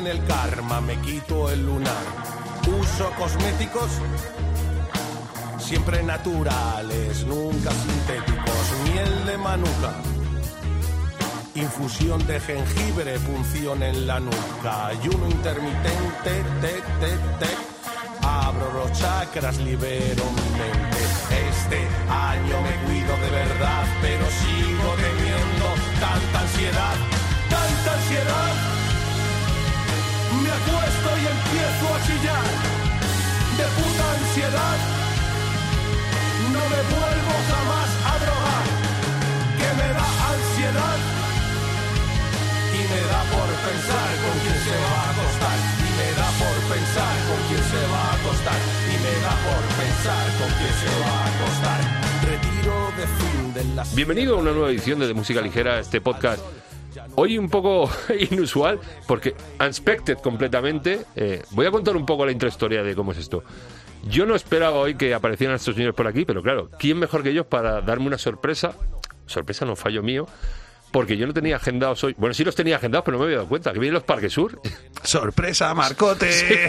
limpian el karma, me quito el lunar. Uso cosméticos siempre naturales, nunca sintéticos. Miel de manuka. Infusión de jengibre, punción en la nuca. Ayuno intermitente, te, te, te. Abro los chakras, libero mi mente. Este año me cuido de verdad, pero sigo teniendo pensar con quién se va a acostar. Y me da por pensar con quién se va a acostar. Y me da por pensar con quién se va a acostar. Retiro de fin de las... Bienvenido a una nueva edición de, de Música Ligera, este podcast. Hoy un poco inusual, porque unexpected completamente. Eh, voy a contar un poco la intrahistoria de cómo es esto. Yo no esperaba hoy que aparecieran estos señores por aquí, pero claro, ¿quién mejor que ellos para darme una sorpresa? Sorpresa no fallo mío, porque yo no tenía agendados hoy. Bueno, sí los tenía agendados, pero no me había dado cuenta. Que vienen los Parques Sur. ¡Sorpresa, Marcote!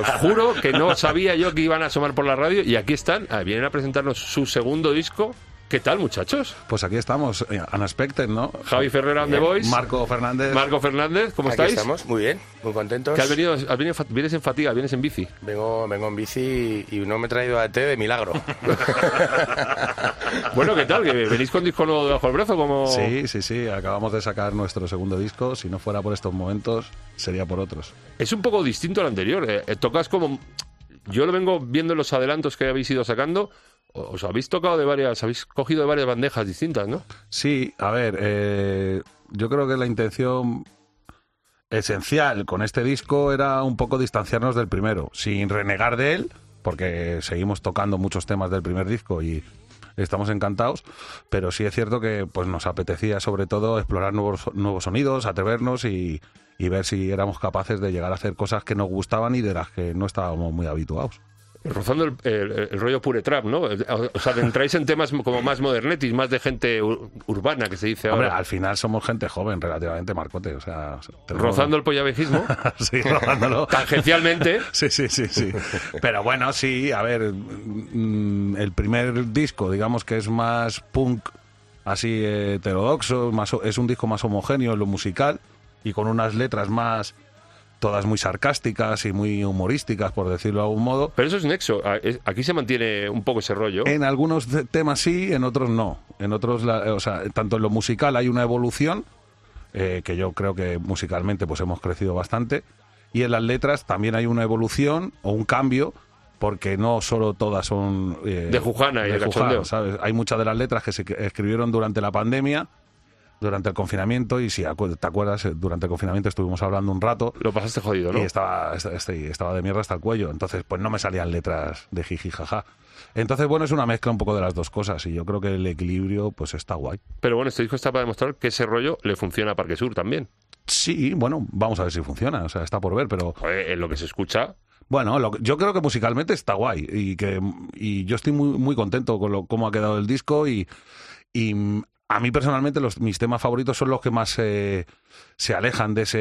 Os juro que no sabía yo que iban a asomar por la radio y aquí están. Ah, vienen a presentarnos su segundo disco. ¿Qué tal, muchachos? Pues aquí estamos, eh, Unexpected, ¿no? Javi Ferrera and the Boys. Marco Fernández. Marco Fernández, ¿cómo Aquí estáis? estamos, muy bien, muy contentos. ¿Que has venido, has venido, fa- vienes en fatiga, vienes en bici? Vengo, vengo en bici y no me he traído a té de milagro. Bueno, ¿qué tal? ¿Que venís con disco nuevo debajo del brazo? Como... Sí, sí, sí, acabamos de sacar nuestro segundo disco. Si no fuera por estos momentos, sería por otros. Es un poco distinto al anterior. eh. Eh, Tocas como... Yo lo vengo viendo en los adelantos que habéis ido sacando. Os habéis tocado de varias... Habéis cogido de varias bandejas distintas, ¿no? Sí, a ver, eh, yo creo que la intención esencial con este disco era un poco distanciarnos del primero, sin renegar de él, porque seguimos tocando muchos temas del primer disco y estamos encantados, pero sí es cierto que pues nos apetecía sobre todo explorar nuevos, nuevos sonidos, atrevernos y, y ver si éramos capaces de llegar a hacer cosas que nos gustaban y de las que no estábamos muy habituados. Rozando el, el- el rollo pure trap, ¿no? O sea, entráis en temas como más modernetis, más de gente ur- urbana, que se dice Hombre, ahora. al final somos gente joven relativamente, Marcote, o sea... Rozando el pollavejismo, sí, rozándolo. tangencialmente. Sí, sí, sí, sí. Pero bueno, sí, a ver, mm, el primer disco, digamos que es más punk, así eh, heterodoxo, más, es un disco más homogéneo en lo musical y con unas letras más, todas muy sarcásticas y muy humorísticas, por decirlo de algún modo. Pero eso es nexo. A- es- Aquí se mantiene un poco ese rollo. En algunos te- temas sí, en otros no. En otros, la- o sea, tanto en lo musical hay una evolución, eh, que yo creo que musicalmente pues hemos crecido bastante, y en las letras también hay una evolución o un cambio, porque no solo todas son... eh, De Jujana y de Jujana, cachondeo. ¿sabes? Hay muchas de las letras que se escribieron durante la pandemia, durante el confinamiento, y si acu- te acuerdas, eh, durante el confinamiento estuvimos hablando un rato, Lo pasaste jodido, ¿no? y estaba, est- est- estaba de mierda hasta el cuello. Entonces, pues no me salían letras de jiji jaja. Entonces, bueno, es una mezcla un poco de las dos cosas y yo creo que el equilibrio pues está guay. Pero bueno, este disco está para demostrar que ese rollo le funciona a Parque Sur también. Sí, bueno, vamos a ver si funciona, o sea, está por ver, pero Joder, en lo que se escucha, bueno, lo yo creo que musicalmente está guay y que y yo estoy muy muy contento con lo, cómo ha quedado el disco y, y a mí personalmente los, mis temas favoritos son los que más eh, se alejan de ese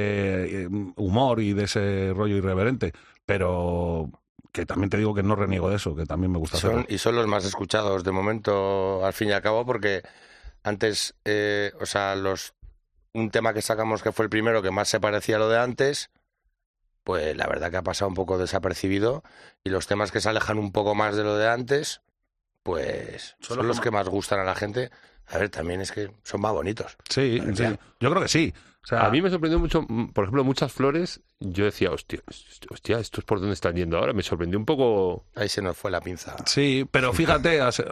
eh, humor y de ese rollo irreverente, pero que también te digo que no reniego de eso, que también me gusta Son, hacerlo. y son los más escuchados de momento, al fin y al cabo, porque antes, eh, o sea, los un tema que sacamos que fue el primero que más se parecía a lo de antes, pues la verdad que ha pasado un poco desapercibido. Y los temas que se alejan un poco más de lo de antes, pues Son son, los los que más gustan a la gente. A ver, también es que son más bonitos. Sí, sí, yo creo que sí. O sea, a mí me sorprendió mucho, mm, por ejemplo, muchas flores. Yo decía, hostia, hostia, esto es por dónde están yendo ahora. Me sorprendió un poco. Ahí se nos fue la pinza. Sí, pero fíjate, as-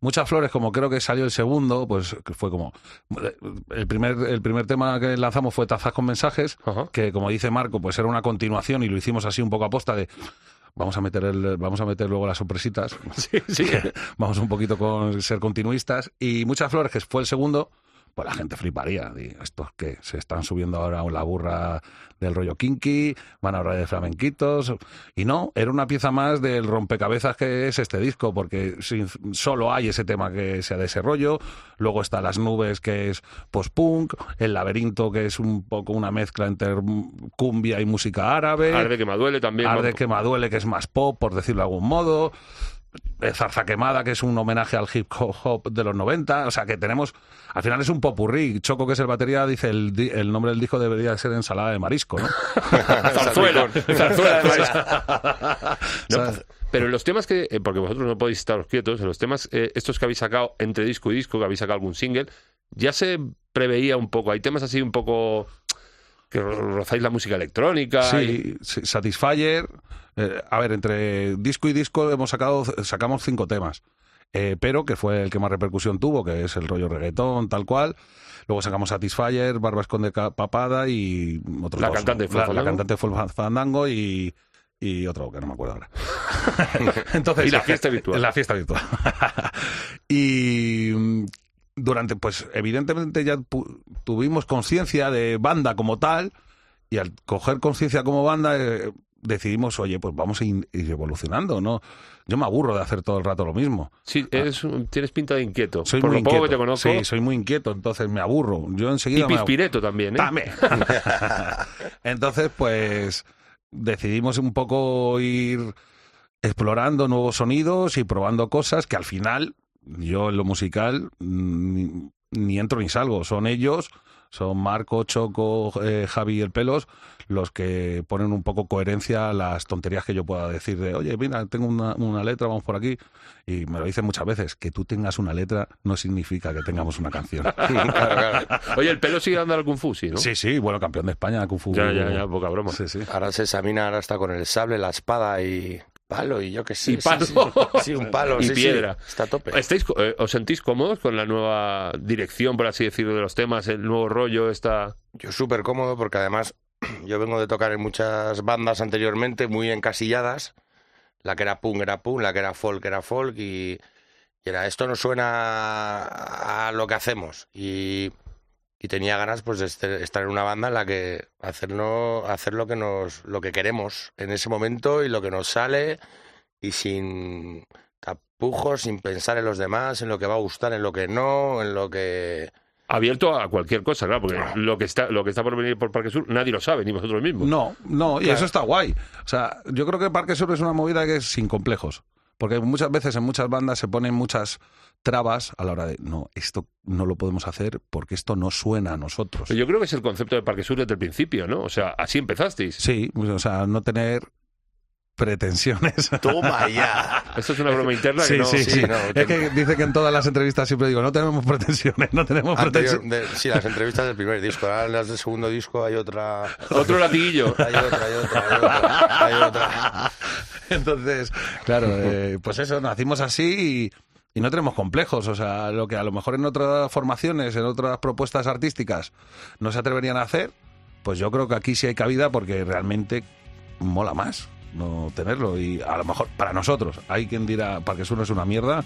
muchas flores, como creo que salió el segundo, pues que fue como. El primer, el primer tema que lanzamos fue Tazas con mensajes, Ajá. que como dice Marco, pues era una continuación y lo hicimos así un poco a posta de. Vamos a meter el, vamos a meter luego las sorpresitas. Sí, sí. vamos un poquito con ser continuistas. Y Muchas Flores, que fue el segundo, pues la gente fliparía. Y estos que se están subiendo ahora a la burra del rollo kinky, van a hablar de flamenquitos. Y no, era una pieza más del rompecabezas que es este disco, porque sin- solo hay ese tema que sea de ese rollo. Luego está Las Nubes, que es post-punk. El Laberinto, que es un poco una mezcla entre cumbia y música árabe. Arde que me duele también. Arde que me duele, que es más pop, por decirlo de algún modo. Zarza Quemada, que es un homenaje al hip hop de los 90. O sea, que tenemos. Al final es un popurrí. Choco, que es el batería, dice el, nombre del disco debería ser ensalada de marisco, ¿no? Zarzuela, zarzuela de marisco. No, sea, pero en los temas que, eh, porque vosotros no podéis estar quietos, en los temas eh, estos que habéis sacado entre disco y disco, que habéis sacado algún single, ya se preveía un poco, hay temas así un poco que ro- rozáis la música electrónica. y- Sí, sí, Satisfyer. eh, a ver, entre disco y disco hemos sacado, sacamos cinco temas. Eh, pero que fue el que más repercusión tuvo, que es el rollo reggaetón, tal cual. Luego sacamos Satisfyer, Barba Esconde Ca- Papada y otros La dos. cantante fue la, la cantante fue Fa- Fandango y, y otro que no me acuerdo ahora. Entonces, Y la fiesta virtual. La fiesta virtual. y durante, pues evidentemente ya tuvimos conciencia de banda como tal y al coger conciencia como banda eh, decidimos, oye, pues vamos a ir evolucionando, ¿no? Yo me aburro de hacer todo el rato lo mismo. Sí, eres un- tienes pinta de inquieto. Soy Por muy lo poco inquieto. que te conozco. Sí, soy muy inquieto, entonces me aburro. Yo y enseguida aburro. pispireto también, ¿eh? También. Entonces, pues decidimos un poco ir explorando nuevos sonidos y probando cosas que al final yo en lo musical ni, ni entro ni salgo. Son ellos, son Marco, Choco, eh, Javi y el Pelos los que ponen un poco coherencia a las tonterías que yo pueda decir de, oye, mira, tengo una, una letra, vamos por aquí. Y me lo dicen muchas veces, que tú tengas una letra no significa que tengamos una canción. Claro, claro. Oye, el pelo sigue dando al Kung Fu, sí, ¿no? Sí, sí, bueno, campeón de España, Kung Fu. Ya, ya, ya, poca broma. Sí, sí. Ahora se examina, ahora está con el sable, la espada y palo y yo que sé. Y sí, palo. Sí, Sí, un palo. Y sí, sí. piedra. Está a tope. ¿Estáis, eh, ¿Os sentís cómodos con la nueva dirección, por así decirlo, de los temas, el nuevo rollo, esta... Yo súper cómodo porque además yo vengo de tocar en muchas bandas anteriormente muy encasilladas. La que era punk era punk, la que era folk era folk y, y era esto no suena a lo que hacemos. Y, y tenía ganas pues de este- estar en una banda en la que hacernos, hacer lo que nos lo que queremos en ese momento y lo que nos sale y sin tapujos, sin pensar en los demás, en lo que va a gustar, en lo que no, en lo que Abierto a cualquier cosa, claro, porque lo que está lo que está por venir por Parque Sur nadie lo sabe, ni vosotros mismos. No, no, y Claro. eso está guay. O sea, yo creo que Parque Sur es una movida que es sin complejos. Porque muchas veces en muchas bandas se ponen muchas trabas a la hora de, no, esto no lo podemos hacer porque esto no suena a nosotros. Yo creo que es el concepto de Parque Sur desde el principio, ¿no? O sea, así empezasteis. Sí, o sea, no tener pretensiones. toma ya. Esto es una broma interna que Sí, no... sí, sí, sí. no, es que dice que en todas las entrevistas siempre digo, no tenemos pretensiones, no tenemos Anterior- pretensiones. de- sí, las entrevistas del primer disco. Ahora en las del segundo disco hay otra. Otro latiguillo. Hay otra, hay otra, hay otra. Hay otra. Entonces, claro, eh, pues eso, nacimos así y, y no tenemos complejos. O sea, lo que a lo mejor en otras formaciones, en otras propuestas artísticas no se atreverían a hacer, pues yo creo que aquí sí hay cabida porque realmente mola más no tenerlo. Y a lo mejor para nosotros, hay quien dirá, Parque Sur no es una mierda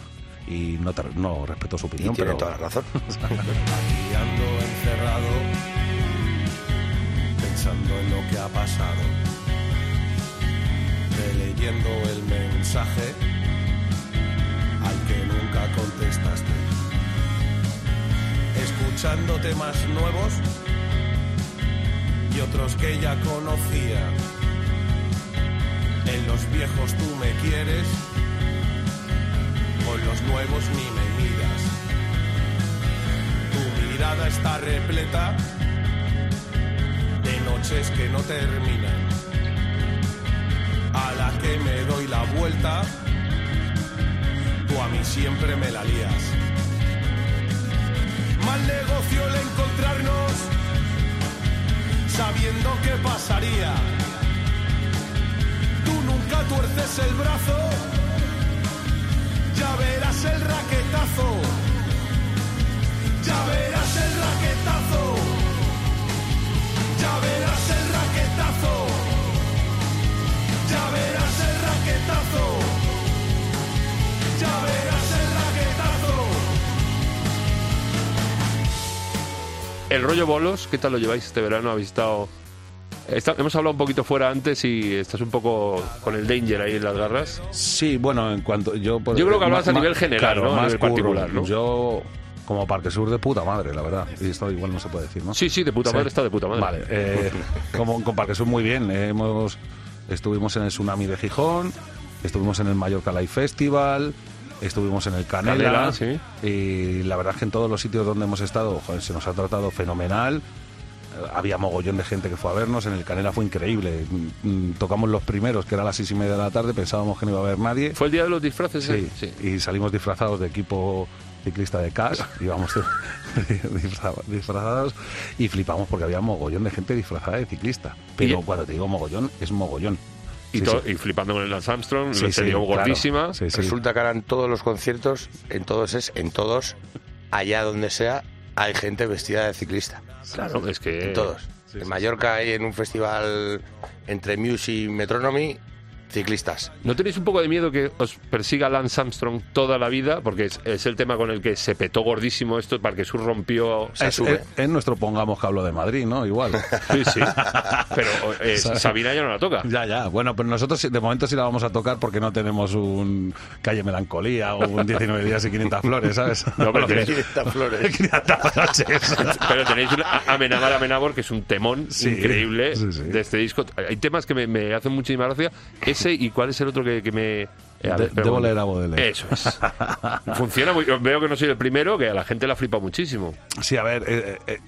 y no, te- no respeto su Y opinión, tiene pero toda la razón. Aquí ando encerrado, pensando en lo que ha pasado, releyendo el mensaje al que nunca contestaste, escuchando temas nuevos y otros que ya conocía. En los viejos tú me quieres, con los nuevos ni me miras. Tu mirada está repleta de noches que no terminan. A la que me doy la vuelta, tú a mí siempre me la lías. Mal negocio el encontrarnos, sabiendo qué pasaría. Nunca tuerces el brazo, ya verás el raquetazo. Ya verás el raquetazo. Ya verás el raquetazo. Ya verás el raquetazo. Ya verás el raquetazo. el rollo bolos, ¿qué tal lo lleváis este verano? ¿Habéis estado...? Está- hemos hablado un poquito fuera antes y estás un poco con el danger ahí en las garras. Sí, bueno, en cuanto yo... por- Yo creo que hablabas a ma- nivel general, claro, ¿no? A más nivel curro. particular, ¿no? Yo, como Parque Sur de puta madre, la verdad. Y esto igual no se puede decir, ¿no? Sí, sí, de puta Sí. madre está de puta madre. Vale, eh, como con Parque Sur muy bien. eh, hemos, estuvimos en el Tsunami de Gijón, estuvimos en el Mallorca Live Festival, estuvimos en el Canela. Canela, sí. Y la verdad es que en todos los sitios donde hemos estado, joder, se nos ha tratado fenomenal. Eh, Había mogollón de gente que fue a vernos, en el Canela fue increíble. Mm, Tocamos los primeros, que era a las seis y media de la tarde, pensábamos que no iba a haber nadie. ¿Fue el día de los disfraces? Sí, eh? y salimos disfrazados de equipo ciclista de CAS, íbamos disfra- disfrazados y flipamos porque había mogollón de gente disfrazada de ciclista. Pero Y- cuando te digo mogollón, es mogollón. Y, Sí, sí. flipando con el Lance Armstrong, Sí, le sí, dio claro. gordísima. Sí, sí. Resulta que ahora en todos los conciertos, en todos es, en todos, allá donde sea, hay gente vestida de ciclista. Claro, es que... En todos. en Mallorca hay en un festival entre Muse y Metronomy, ciclistas. ¿No tenéis un poco de miedo que os persiga Lance Armstrong toda la vida? Porque es, es el tema con el que se petó gordísimo esto, para que Sur rompió... Se Es, sube. es- es nuestro pongamos que hablo de Madrid, ¿no? Igual. Sí, sí. Pero eh, Sabina ya no la toca. ya, ya. Bueno, pero nosotros de momento sí la vamos a tocar porque no tenemos un Calle Melancolía o un 19 días y 500 flores, ¿sabes? No, pero tenéis- 500 flores. 500 noches. Pero tenéis un Amenabar Amenabor, que es un temón Sí, increíble sí, sí. de este disco. Hay temas que me, me hacen muchísima gracia. Ese y cuál es el otro que, que me... eh, De- ver, pero- debo leer a Baudelaire. Eso es. Funciona muy... Veo que no soy el primero, que a la gente la flipa muchísimo. Sí, a ver, eh, eh,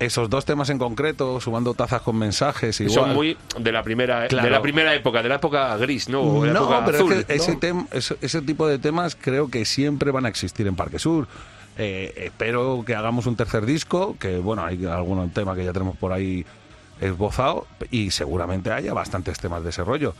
esos dos temas en concreto, sumando tazas con mensajes, igual. Son muy de la primera de Claro. la primera época, de la época gris, ¿no? De la no, época pero azul, es que ese, ¿no? tem- ese, ese tipo de temas creo que siempre van a existir en Parque Sur. Eh, espero que hagamos un tercer disco, que bueno, hay algún tema que ya tenemos por ahí esbozado y seguramente haya bastantes temas de ese rollo.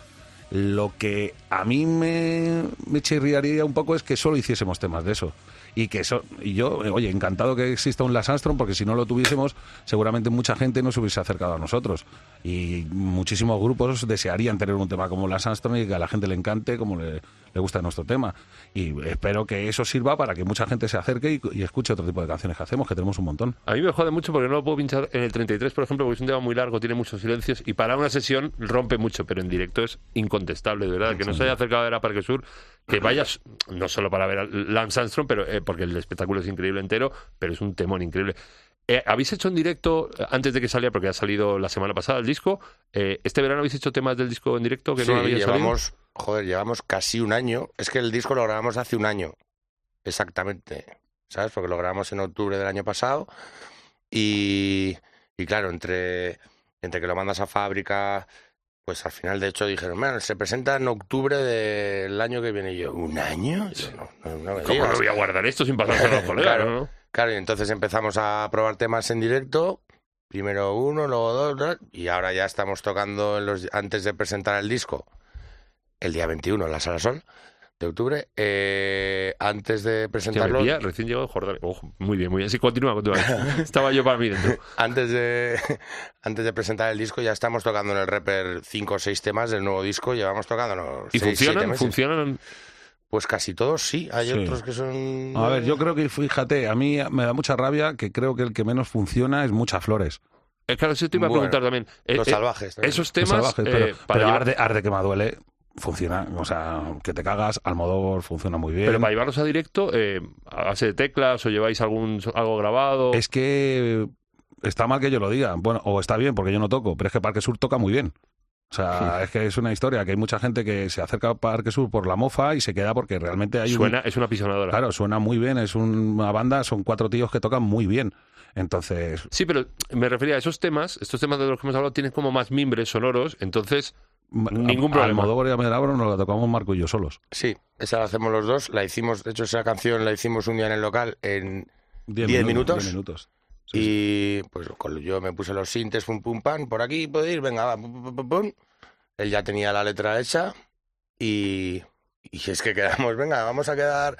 Lo que a mí me, me chirriaría un poco es que solo hiciésemos temas de eso. Y que eso, y yo, oye, encantado que exista un Las Armstrong, porque si no lo tuviésemos, seguramente mucha gente no se hubiese acercado a nosotros. Y muchísimos grupos desearían tener un tema como Las Armstrong y que a la gente le encante como le, le gusta nuestro tema. Y espero que eso sirva para que mucha gente se acerque y, y escuche otro tipo de canciones que hacemos, que tenemos un montón. A mí me jode mucho porque no lo puedo pinchar en el 33, por ejemplo, porque es un tema muy largo, tiene muchos silencios y para una sesión rompe mucho, pero en directo es incontestable, de verdad. Que no se haya acercado a ver a Parque Sur, que vayas, no solo para ver a Lance Armstrong, pero, eh, porque el espectáculo es increíble entero, pero es un temón increíble. Eh, ¿Habéis hecho en directo, eh, antes de que saliera, porque ha salido la semana pasada el disco, eh, este verano habéis hecho temas del disco en directo que Sí, no salido? llevamos, joder, llevamos casi un año. Es que el disco lo grabamos hace un año, exactamente, ¿sabes? Porque lo grabamos en octubre del año pasado y, y claro, entre, entre que lo mandas a fábrica, pues al final de hecho dijeron, "Bueno, se presenta en octubre del año que viene. Y yo, ¿un año? Yo, no, no, no me ¿Cómo digas". no voy a guardar esto sin pasar a los colegas, Claro. y entonces empezamos a probar temas en directo. Primero uno, luego dos, dos, y ahora ya estamos tocando en los, antes de presentar el disco, el día 21 en la Sala Sol de octubre. eh, antes de presentarlo, metía recién llegado de Jordania. Ojo, muy bien, muy bien. Sí, continúa, continúa. Estaba yo para mí dentro. antes de antes de presentar el disco, ya estamos tocando en el Reaper cinco o seis temas del nuevo disco. Llevamos tocando ¿Y funcionan? ¿Funcionan? Pues casi todos sí. Hay Sí. otros que son. A ver, yo creo que, fíjate, a mí me da mucha rabia que creo que el que menos funciona es Muchas Flores. Eh, claro, eso te iba a Bueno, preguntar también. Eh, Los eh, salvajes. también. esos Los temas salvajes, eh, pero, para pero llevar- arde, arde que me duele funciona, o sea, que te cagas, Almodóvar funciona muy bien. pero para llevarlos a directo, eh, de teclas o lleváis algún algo grabado. Es que está mal que yo lo diga, bueno, o está bien porque yo no toco, pero es que Parque Sur toca muy bien. O sea, es que es una historia que hay mucha gente que se acerca a Parque Sur por la mofa y se queda porque realmente hay un- Suena, es una pisonadora. Claro, suena muy bien, es una banda, son cuatro tíos que tocan muy bien. Entonces, Sí, pero me refería a esos temas, estos temas de los que hemos hablado tienen como más mimbres sonoros, entonces Ningún problema. Almodóvar y a Medrabro nos la tocamos Marco y yo solos. Sí, esa la hacemos los dos. La hicimos, de hecho, esa canción la hicimos un día en el local en Diez, ¿Diez minu- minutos? diez minutos. Sí, sí. y pues con- yo me puse los sintes, pum pum pam, por aquí puede ir, venga, va, pum, pum, pum, pum. Él ya tenía la letra hecha y, y es que quedamos, venga, vamos a quedar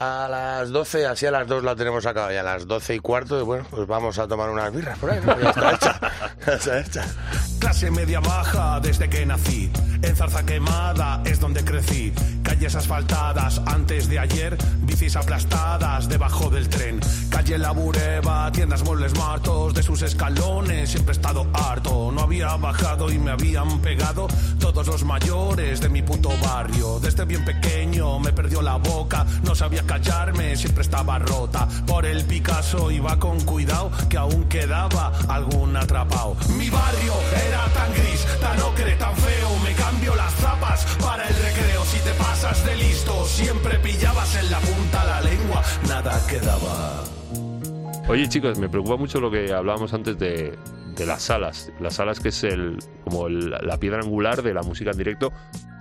a las 12, así a las 2 la tenemos acabada y a las 12 y cuarto, bueno, pues vamos a tomar unas birras por ahí, ¿no? Ya está hecha, ya está hecha. Clase media baja desde que nací. En zarza quemada es donde crecí. Calles asfaltadas antes de ayer, bicis aplastadas debajo del tren. Calle La Bureba, tiendas muebles martos de sus escalones, siempre he estado harto. No había bajado y me habían pegado todos los mayores de mi puto barrio. Desde bien pequeño me perdió la boca, no sabía callarme, siempre estaba rota. Por el Picasso iba con cuidado, que aún quedaba algún atrapado. Mi barrio era tan gris, tan ocre, tan feo, cambio las zapas para el recreo. Si te pasas de listo, siempre pillabas en la punta la lengua, nada quedaba. Oye chicos, me preocupa mucho lo que hablábamos antes de, de las salas. Las salas que es el como el- la piedra angular de la música en directo.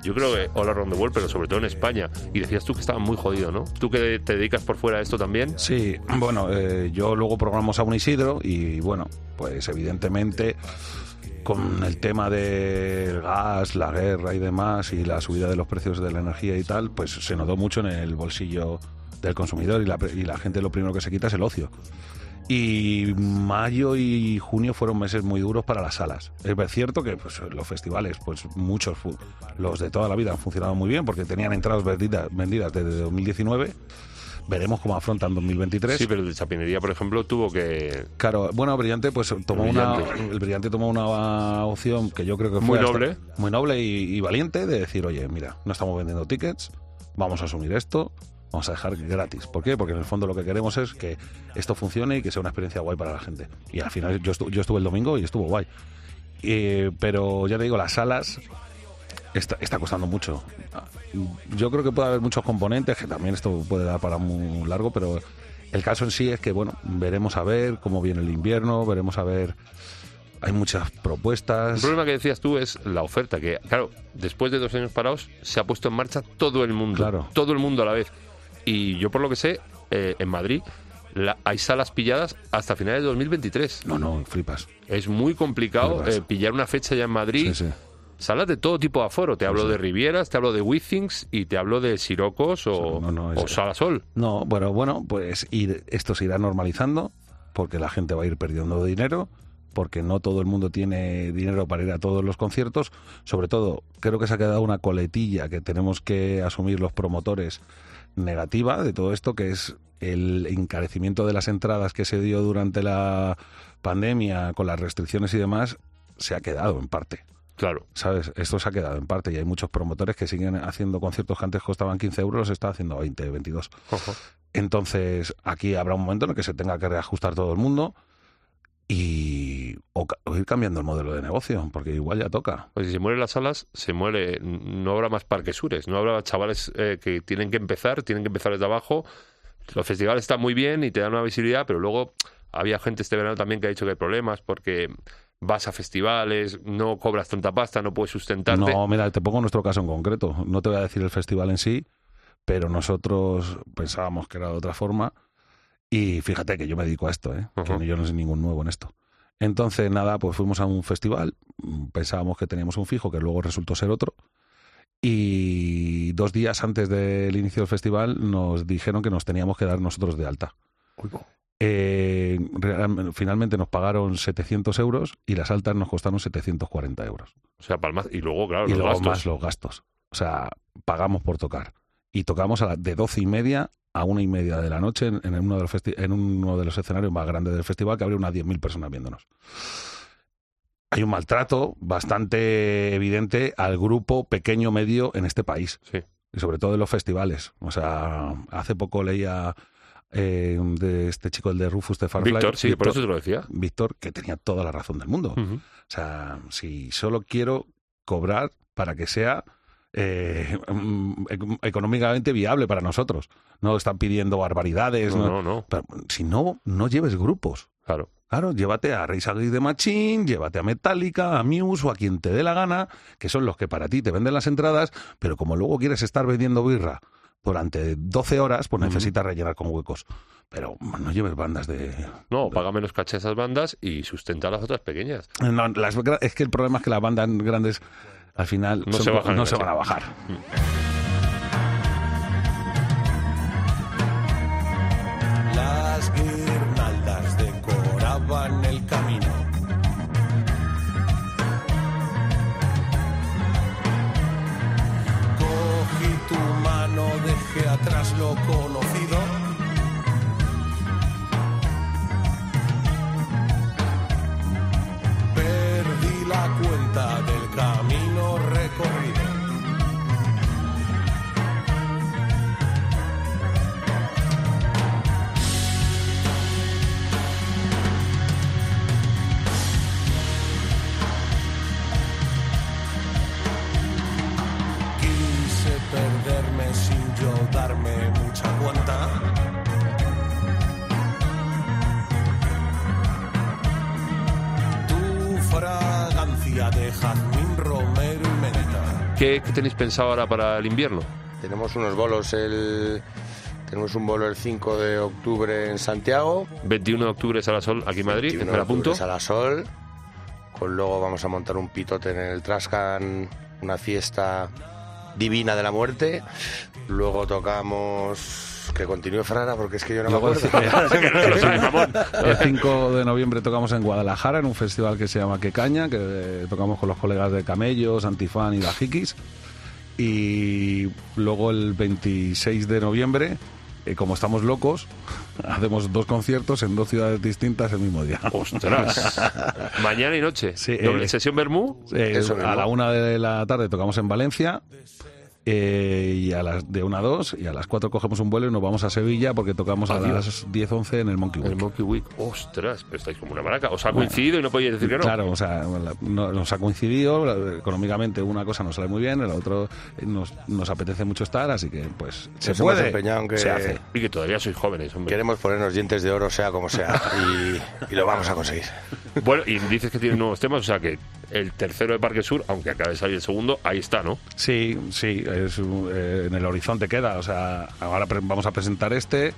Yo creo que all around the world, pero sobre todo en España. Y decías tú que estaba muy jodido, ¿no? Tú que te dedicas por fuera a esto también. Sí, bueno, eh, yo luego programamos a un Isidro y bueno, pues evidentemente con el tema del gas, la guerra y demás y la subida de los precios de la energía y tal, pues se notó mucho en el bolsillo del consumidor y la, y gente lo primero que se quita es el ocio. Y mayo y junio fueron meses muy duros para las salas. Es cierto que pues, los festivales, pues muchos, los de toda la vida han funcionado muy bien porque tenían entradas vendidas, vendidas desde 2019. Veremos cómo afrontan 2023. Sí, pero el de Chapinería, por ejemplo, tuvo que... Claro, bueno, Brillante pues tomó una el Brillante tomó una opción que yo creo que Muy fue hasta- noble. muy noble y, y valiente de decir, "Oye, mira, no estamos vendiendo tickets, vamos a asumir esto, vamos a dejar gratis." ¿Por qué? Porque en el fondo lo que queremos es que esto funcione y que sea una experiencia guay para la gente. Y al final yo estuve, yo estuve el domingo y estuvo guay. Eh, pero ya te digo, las salas está, está costando mucho. Yo creo que puede haber muchos componentes, que también esto puede dar para muy largo, pero el caso en sí es que, bueno, veremos a ver cómo viene el invierno, veremos a ver. Hay muchas El propuestas. problema que decías tú es la oferta, que claro, después de dos años parados se ha puesto en marcha todo el mundo, Claro. todo el mundo a la vez. Y yo por lo que sé, eh, en Madrid la- hay salas pilladas hasta finales de 2023. No, no, flipas. Es muy complicado eh, pillar una fecha ya en Madrid. Sí, sí. Salas de todo tipo de aforo. Te hablo sí. de Rivieras, te hablo de Withings y te hablo de Sirocos o, no, no, es- o Sala Sol. No, bueno, bueno, pues ir, esto se irá normalizando porque la gente va a ir perdiendo dinero, porque no todo el mundo tiene dinero para ir a todos los conciertos. Sobre todo, creo que se ha quedado una coletilla que tenemos que asumir los promotores negativa de todo esto, que es el encarecimiento de las entradas que se dio durante la pandemia con las restricciones y demás, se ha quedado en parte. Claro. ¿Sabes? Esto se ha quedado en parte y hay muchos promotores que siguen haciendo conciertos que antes costaban 15 euros, los está haciendo 20, 22. Ojo. Entonces, aquí habrá un momento en el que se tenga que reajustar todo el mundo y o, ir cambiando el modelo de negocio, porque igual ya toca. Pues si se mueren las salas, se muere. No habrá más parques sures, no habrá chavales eh, que tienen que empezar, tienen que empezar desde abajo. Los festivales están muy bien y te dan una visibilidad, pero luego había gente este verano también que ha dicho que hay problemas porque vas a festivales, no cobras tanta pasta, no puedes sustentarte. No, mira, te pongo nuestro caso en concreto. No te voy a decir el festival en sí, pero nosotros pensábamos que era de otra forma. Y fíjate que yo me dedico a esto, ¿eh? Que yo no soy ningún nuevo en esto. Entonces, nada, pues fuimos a un festival, pensábamos que teníamos un fijo, que luego resultó ser otro. Y dos días antes del inicio del festival nos dijeron que nos teníamos que dar nosotros de alta. Eh, finalmente nos pagaron 700 euros y las altas nos costaron 740 euros O sea, palmas. Y luego, claro, y los luego gastos. más los gastos. O sea, pagamos por tocar. Y tocamos a la- de doce y media a una y media de la noche en, en uno, de los en uno de los escenarios más grandes del festival, que habría unas 10.000 personas viéndonos. Hay un maltrato bastante evidente al grupo pequeño medio en este país, Sí. y sobre todo en los festivales. O sea, hace poco leía eh, de este chico, el de Rufus de Farfly, Víctor, sí, por eso te lo decía. Víctor, que tenía toda la razón del mundo. O sea, si solo quiero cobrar para que sea eh, ec- económicamente viable para nosotros. No están pidiendo barbaridades. No, no- no, no. Pero, si no, no lleves grupos. Claro. Claro, llévate a Rage Against the Machine, llévate a Metallica, a Muse o a quien te dé la gana, que son los que para ti te venden las entradas, pero como luego quieres estar vendiendo birra durante 12 horas, pues necesitas rellenar con huecos. Pero no lleves bandas de... No, paga menos caché esas bandas y sustenta a las otras pequeñas. No, las es que el problema es que las bandas grandes al final No son se bajan no se van a bajar. Las guirnaldas decoraban el camino. Lo ¿Qué, qué tenéis pensado ahora para el invierno? Tenemos unos bolos el... Tenemos un bolo el 5 de octubre en Santiago. 21 de octubre Salasol aquí en Madrid, 21 me la de octubre apunto. Salasol. Con luego vamos a montar un pitote en el Trascan, una fiesta divina de la muerte. Luego tocamos... Que continúe Frara, porque es que yo no Luego me el, acuerdo. el 5 de noviembre tocamos en Guadalajara en un festival que se llama Que Caña, que eh, tocamos con los colegas de Camellos, Antifan y Dajikis. Y luego el 26 de noviembre, eh, como estamos locos, hacemos dos conciertos en dos ciudades distintas el mismo día. ¡Ostras! Mañana y noche. Sí, Doble eh, sesión Bermú. Eh, a la una de la tarde tocamos en Valencia. Eh, y a las de una a dos y a las cuatro cogemos un vuelo y nos vamos a Sevilla porque tocamos a las 10 11 en el Monkey El Week. Monkey Week. ¡Ostras! Pero estáis como una maraca. Os ha coincidido y no podíais decir que no. Claro, o sea, la- no- nos ha coincidido, la- económicamente una cosa nos sale muy bien, el otro eh, nos, nos apetece mucho estar, así que pues se Nos puede, empeñado en que- se hace. Y que todavía sois jóvenes, hombre. Queremos ponernos dientes de oro, sea como sea. Y, y lo vamos a conseguir. Bueno, y dices que tiene nuevos temas, o sea que el tercero de Parque Sur, aunque acabe de salir el segundo, ahí está, ¿no? Sí, sí, es, eh, en el horizonte queda, o sea, ahora vamos a presentar este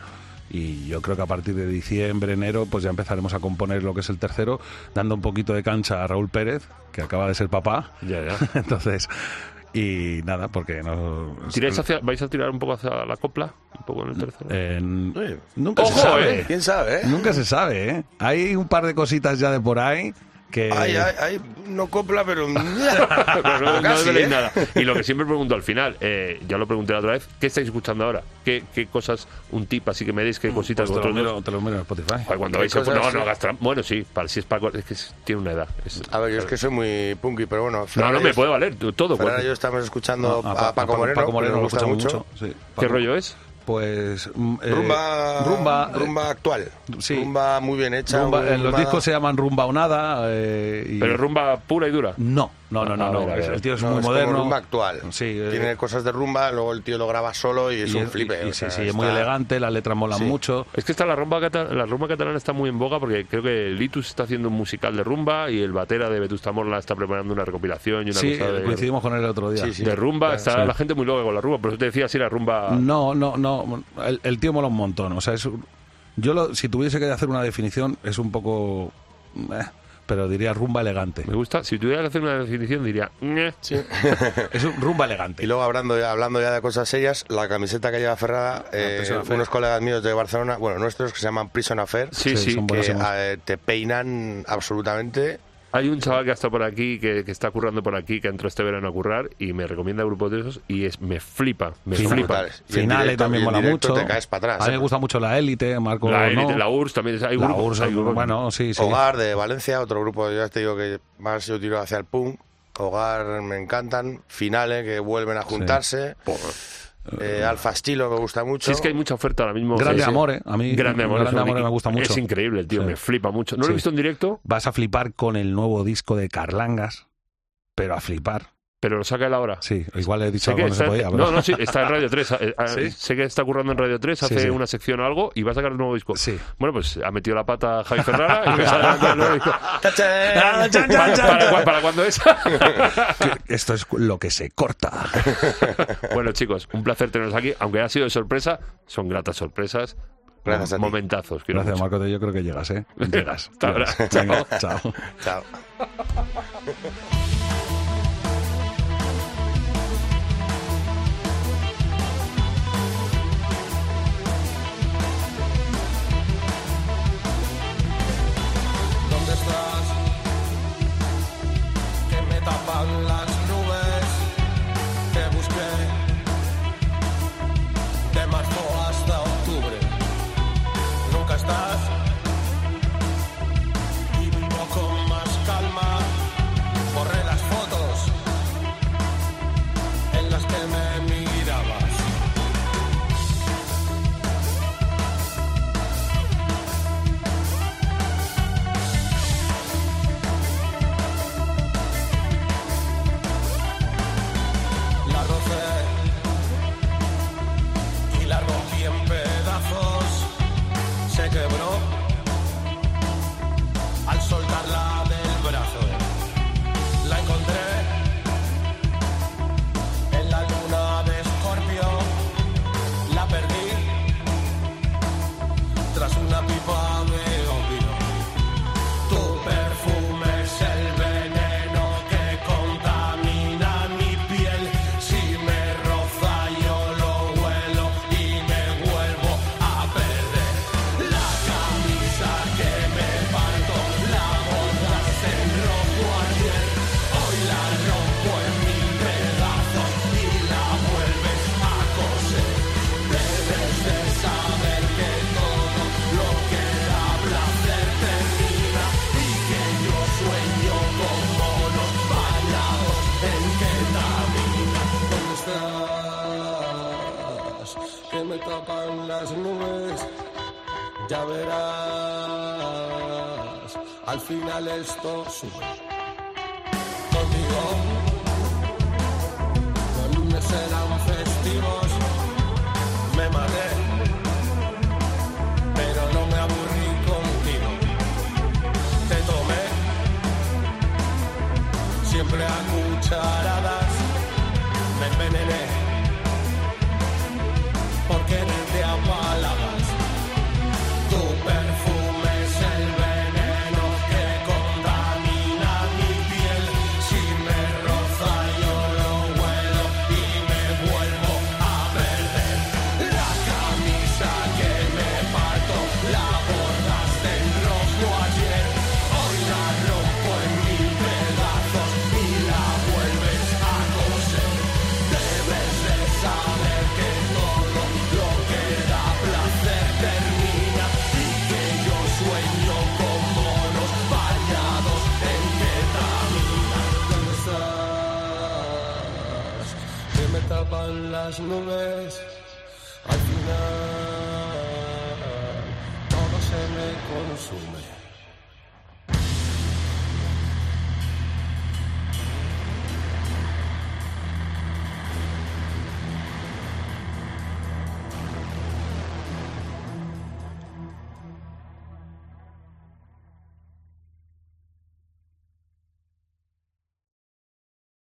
y yo creo que a partir de diciembre, enero, pues ya empezaremos a componer lo que es el tercero, dando un poquito de cancha a Raúl Pérez, que acaba de ser papá, Ya, ya. entonces, y nada, porque no... ¿Tiráis hacia- ¿Vais a tirar un poco hacia la copla? Un poco en el tercero. en- Oye, nunca ojo, se sabe, ¿eh? ¿Quién sabe, eh? nunca se sabe, ¿eh? Hay un par de cositas ya de por ahí que... Ay, ay, ay, no copla, pero... Pero no, no Casi, desveléis ¿eh? nada. Y lo que siempre pregunto al final, eh, ya lo pregunté la otra vez, ¿qué estáis escuchando ahora? ¿Qué, qué cosas, un tip así que me deis, qué cositas Pues te, lo miro, te lo miro en Spotify. Joder, cuando ¿Qué vais a cosas, no, no gastar. Bueno, sí, para si es para es que es- tiene una edad. Es- A ver, yo es que soy muy punky, pero bueno. no, Fran no y me puede valer todo. Fran yo estamos escuchando A- a, Pa- Paco a Moreno, Paco Moreno nos gusta escuchamos mucho. sí. ¿Qué Paco- rollo es? Pues mm, eh, rumba, rumba, rumba, eh, actual. sí. Rumba muy bien hecha. rumba- en los rumba- discos se llaman rumba o nada. eh, y- Pero rumba pura y dura. no, no, no, no, no, ver, el tío es No, muy es como moderno. rumba actual. Sí, eh, Tiene cosas de rumba, luego el tío lo graba solo y es y, un flipe. y- y o sea, sí, sí, es muy elegante, las letras molan Sí. mucho. Es que está la rumba, la rumba catalana está muy en boga porque creo que Litus está haciendo un musical de rumba y el batera de Vetusta Morla está preparando una recopilación y una Sí, cosa de, coincidimos con él el otro día. Sí, sí. de rumba. Está Sí. la gente muy loca con la rumba, por eso te decía si la rumba. No, no, no. El, el tío mola un montón. O sea, es, un- yo lo- si tuviese que hacer una definición, es un poco. eh, pero diría rumba elegante. Me gusta. Si tuviera que hacer una definición, diría. Es un rumba elegante. Y luego hablando ya, hablando ya de cosas serias, la camiseta que lleva Ferrada, eh, unos colegas míos de Barcelona, bueno, nuestros que se llaman Prison Affair, Sí, sí. son que eh, te peinan absolutamente. Hay un chaval que ha estado por aquí, que, que está currando por aquí, que entró este verano a currar y me recomienda grupos de esos y es me flipa, me Final. flipa. Finales directo- también mola mucho. Te caes para atrás. A mí me ¿eh? gusta mucho la élite, Marco. La, no. élite, la URSS también, hay La grupos, URSS, hay grupos. bueno, sí, sí. Hogar de Valencia, otro grupo, ya te digo que más yo tiro hacia el punk. Hogar me encantan. Finales que vuelven a juntarse. Eh, Alfa Estilo me gusta mucho. Sí, es que hay mucha oferta ahora mismo. Grande Sí, sí. Amore, a mí Grande Amore, Grande Amore me gusta mucho. Es increíble el tío, Sí. me flipa mucho. No lo he visto en directo, Vas a flipar con el nuevo disco de Carlangas, pero a flipar. Pero lo saca él ahora. Sí, igual he dicho que no se podía. pero- no, no, sí, está en Radio 3. eh, eh, ¿Sí? Sé que está currando en Radio 3, Sí, hace sí. una sección o algo y va a sacar un nuevo disco. Sí. Bueno, pues ha metido la pata Javi Ferrara y me sale el nuevo disco. ¿Para, para, para cuándo es? Esto es lo que se corta. bueno, chicos, un placer teneros aquí. Aunque ha sido de sorpresa, son gratas sorpresas. Gracias a ti. Momentazos. Gracias, mucho. Marco. Yo creo que llegas, ¿eh? Llegas. Hasta ahora. Llegas. Venga, chao. Chao. Ya verás, al final esto sube.